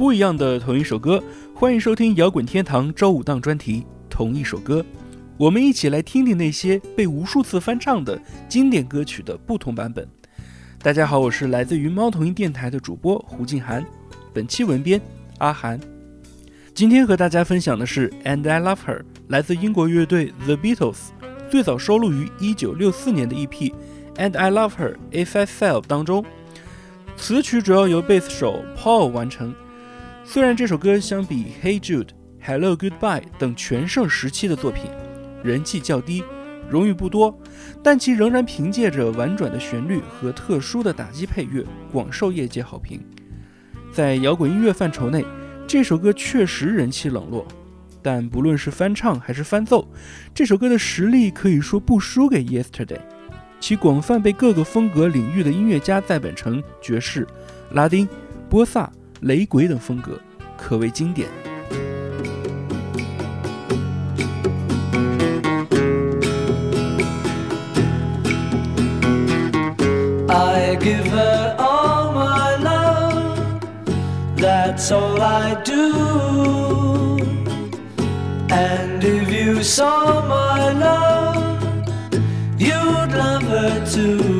不一样的同一首歌，欢迎收听摇滚天堂周五档专题《同一首歌》，我们一起来听听那些被无数次翻唱的经典歌曲的不同版本。大家好，我是来自于猫头鹰电台的主播胡静涵，本期文编阿涵。今天和大家分享的是《And I Love Her》，来自英国乐队 The Beatles，最早收录于1964年的 EP《And I Love Her If I Fell》当中。词曲主要由贝斯手 Paul 完成。虽然这首歌相比《Hey Jude》《Hello Goodbye》等全盛时期的作品人气较低，荣誉不多，但其仍然凭借着婉转的旋律和特殊的打击配乐广受业界好评。在摇滚音乐范畴内，这首歌确实人气冷落，但不论是翻唱还是翻奏，这首歌的实力可以说不输给《Yesterday》，其广泛被各个风格领域的音乐家再版成爵士、拉丁、波萨。雷鬼等风格可谓经典。I give her all my love, that's all I do. And if you saw my love, you'd love her too.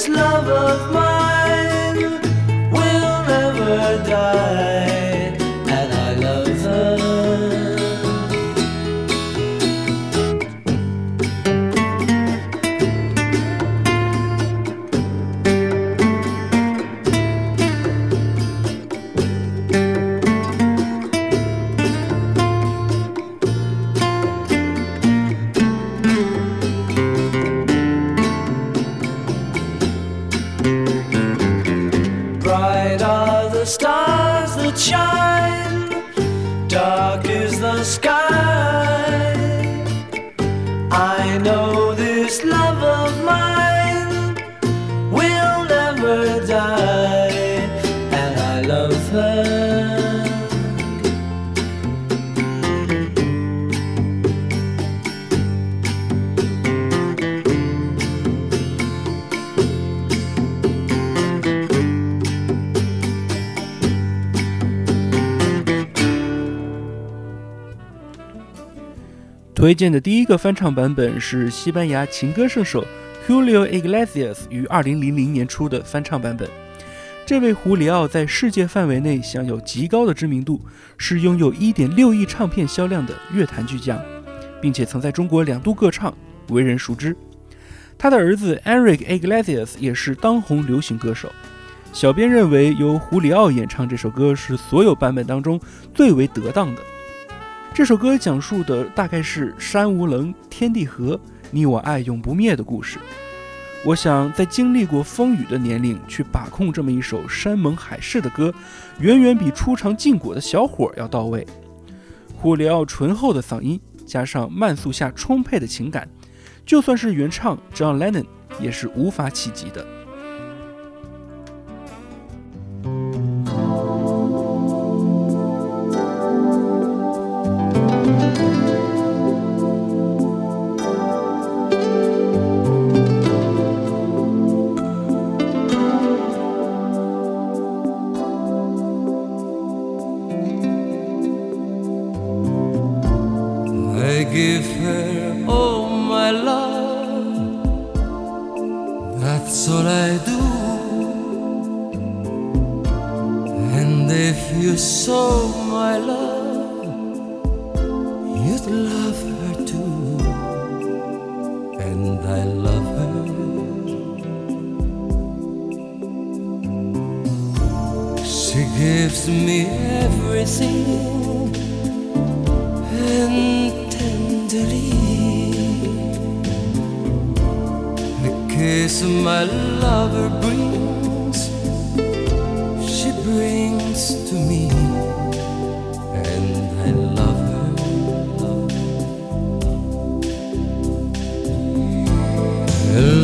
This love 推荐的第一个翻唱版本是西班牙情歌圣手 Julio Iglesias 于二零零零年出的翻唱版本。这位胡里奥在世界范围内享有极高的知名度，是拥有1.6亿唱片销量的乐坛巨匠，并且曾在中国两度歌唱，为人熟知。他的儿子 Enrique Iglesias 也是当红流行歌手。小编认为，由胡里奥演唱这首歌是所有版本当中最为得当的。这首歌讲述的大概是山无棱，天地合，你我爱永不灭的故事。我想，在经历过风雨的年龄去把控这么一首山盟海誓的歌，远远比初尝禁果的小伙要到位。胡里奥醇厚的嗓音，加上慢速下充沛的情感，就算是原唱 John Lennon 也是无法企及的。and I love her. She gives me everything and tenderly the kiss my lover brings, she brings to me.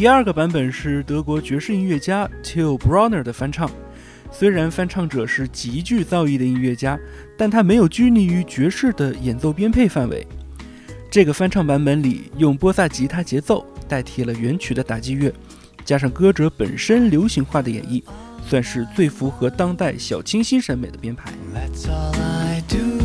第二个版本是德国爵士音乐家 Till Brunner 的翻唱。虽然翻唱者是极具造诣的音乐家，但他没有拘泥于爵士的演奏编配范围。这个翻唱版本里，用波萨吉他节奏代替了原曲的打击乐，加上歌者本身流行化的演绎，算是最符合当代小清新审美的编排。That's all I do.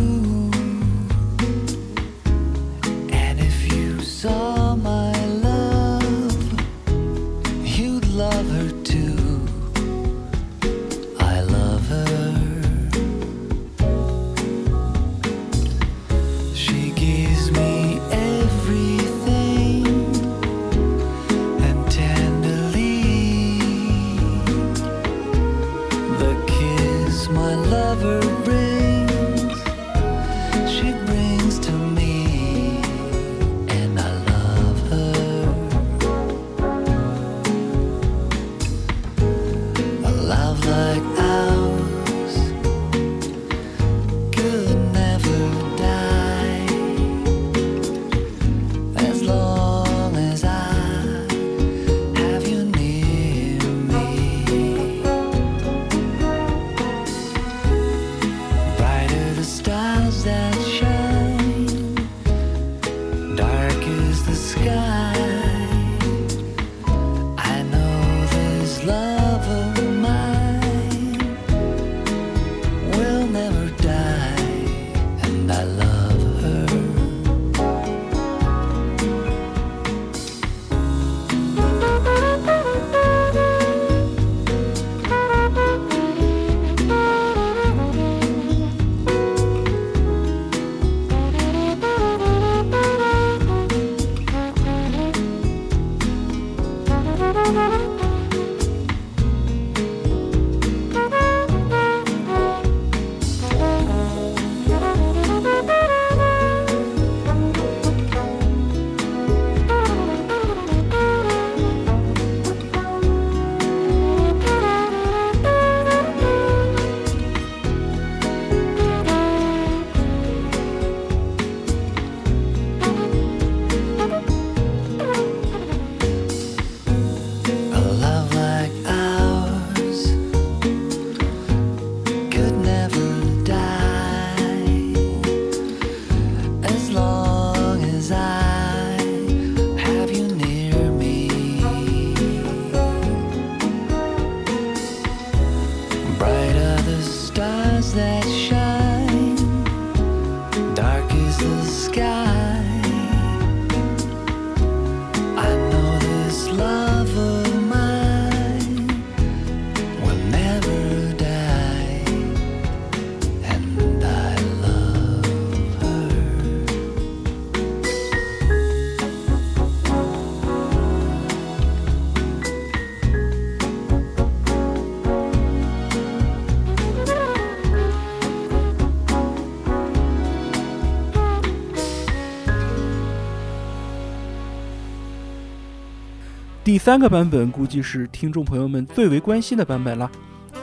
第三个版本估计是听众朋友们最为关心的版本啦。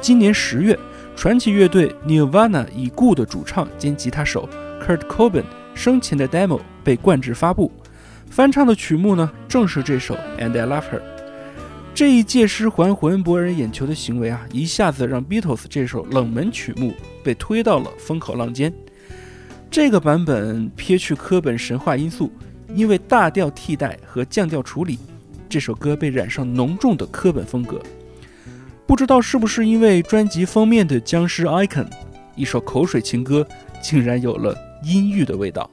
今年十月，传奇乐队 Nirvana 已故的主唱兼吉他手 Kurt Cobain 生前的 demo 被冠制发布，翻唱的曲目呢，正是这首 And I Love Her。这一借尸还魂、博人眼球的行为啊，一下子让 Beatles 这首冷门曲目被推到了风口浪尖。这个版本撇去科本神话因素，因为大调替代和降调处理，这首歌被染上浓重的科本风格。不知道是不是因为专辑封面的僵尸 icon，一首口水情歌竟然有了阴郁的味道。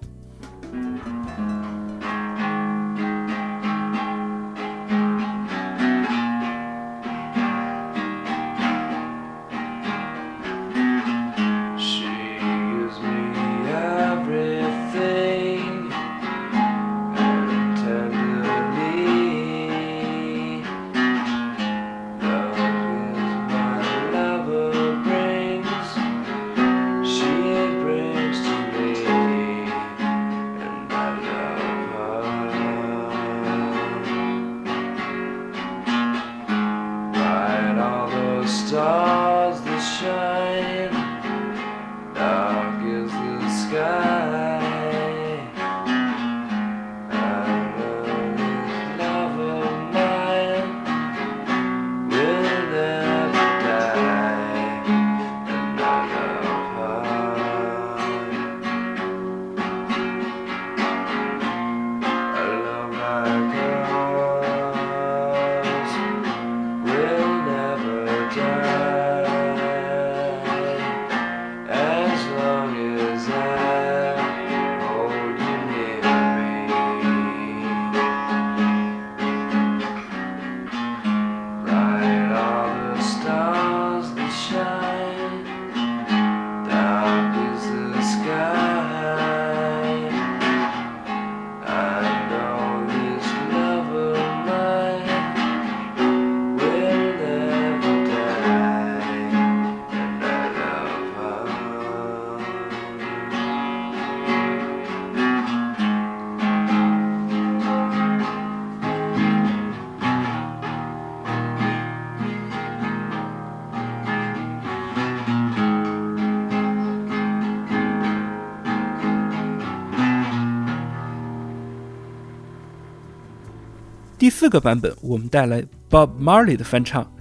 第四个版本，我们带来 Bob Marley 的翻唱，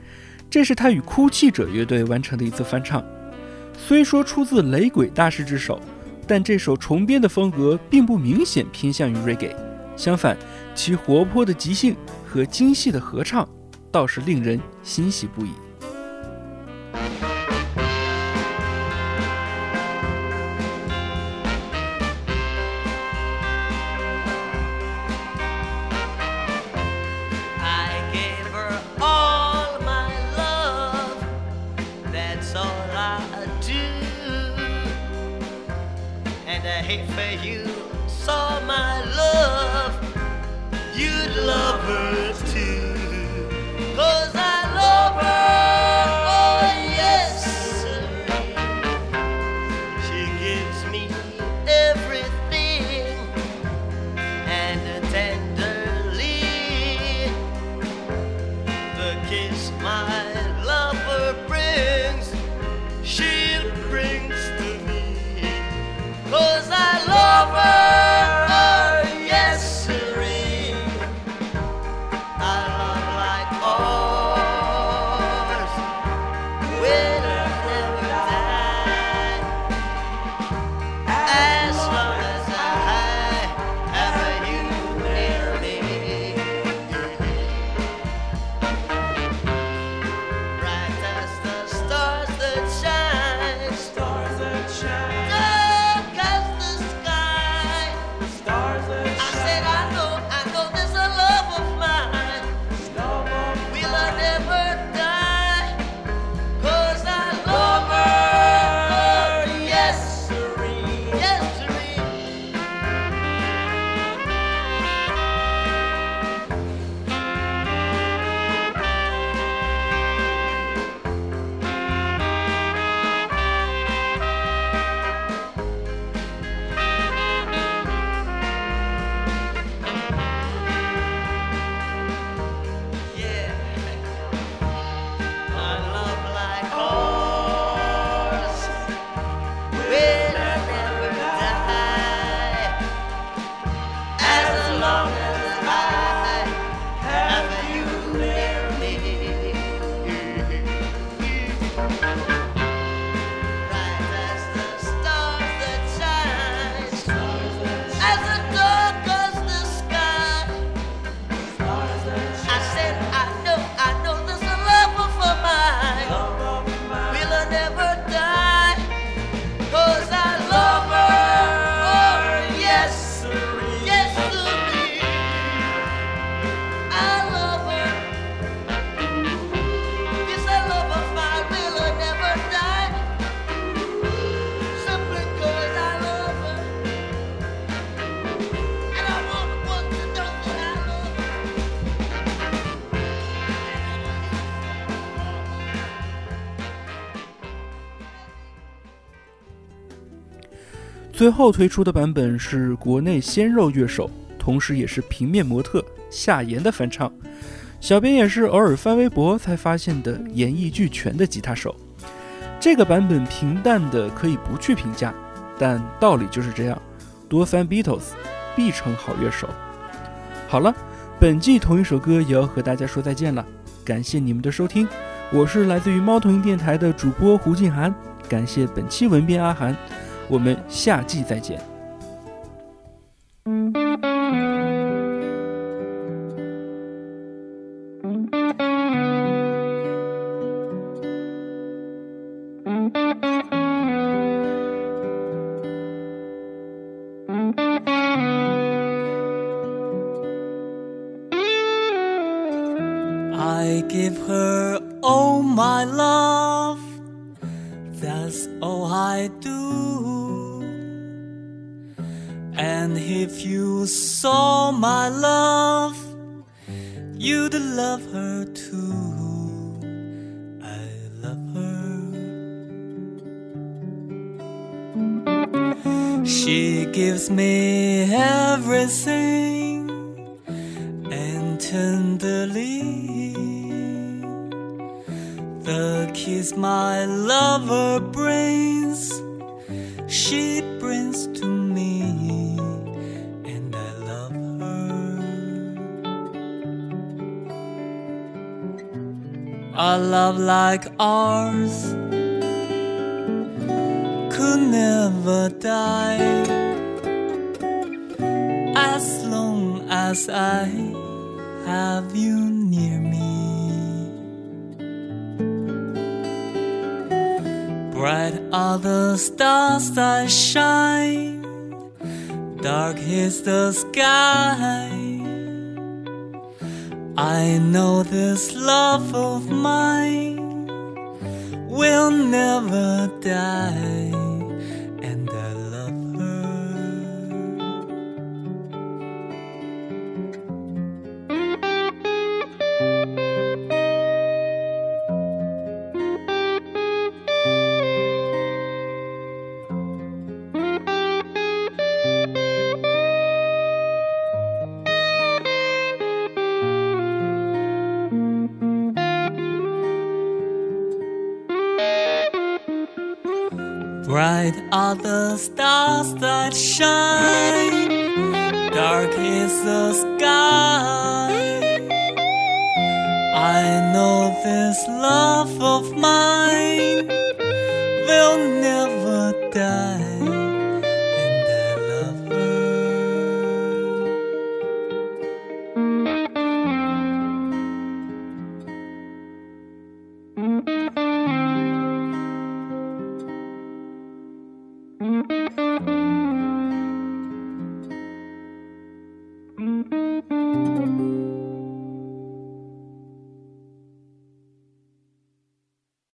这是他与哭泣者乐队完成的一次翻唱。虽说出自雷鬼大师之手，但这首重编的风格并不明显偏向于 Reggae，相反，其活泼的即兴和精细的合唱倒是令人欣喜不已。And I hate for you saw my love. You'd love her too. Cause I love her. Oh, yes. She gives me everything and tenderly the kiss my lover brings, she brings 最后推出的版本是国内鲜肉乐手，同时也是平面模特夏言的翻唱。小编也是偶尔翻微博才发现的演绎俱全的吉他手。这个版本平淡的可以不去评价，但道理就是这样，多翻 Beatles 必成好乐手。好了，本季同一首歌也要和大家说再见了，感谢你们的收听，我是来自于猫头鹰电台的主播胡静涵，感谢本期文编阿涵，我们下季再见。 I give her all my love. That's all I do. And if you saw my love, you'd love her too. I love her. She gives me everything and tenderly the kiss my lover brings she brings to me and i love her. A love like ours could never die. As long as I have you are the stars that shine, dark is the sky. I know this love of mine will never die, are the stars that shine, dark is the sky. I know this love of mine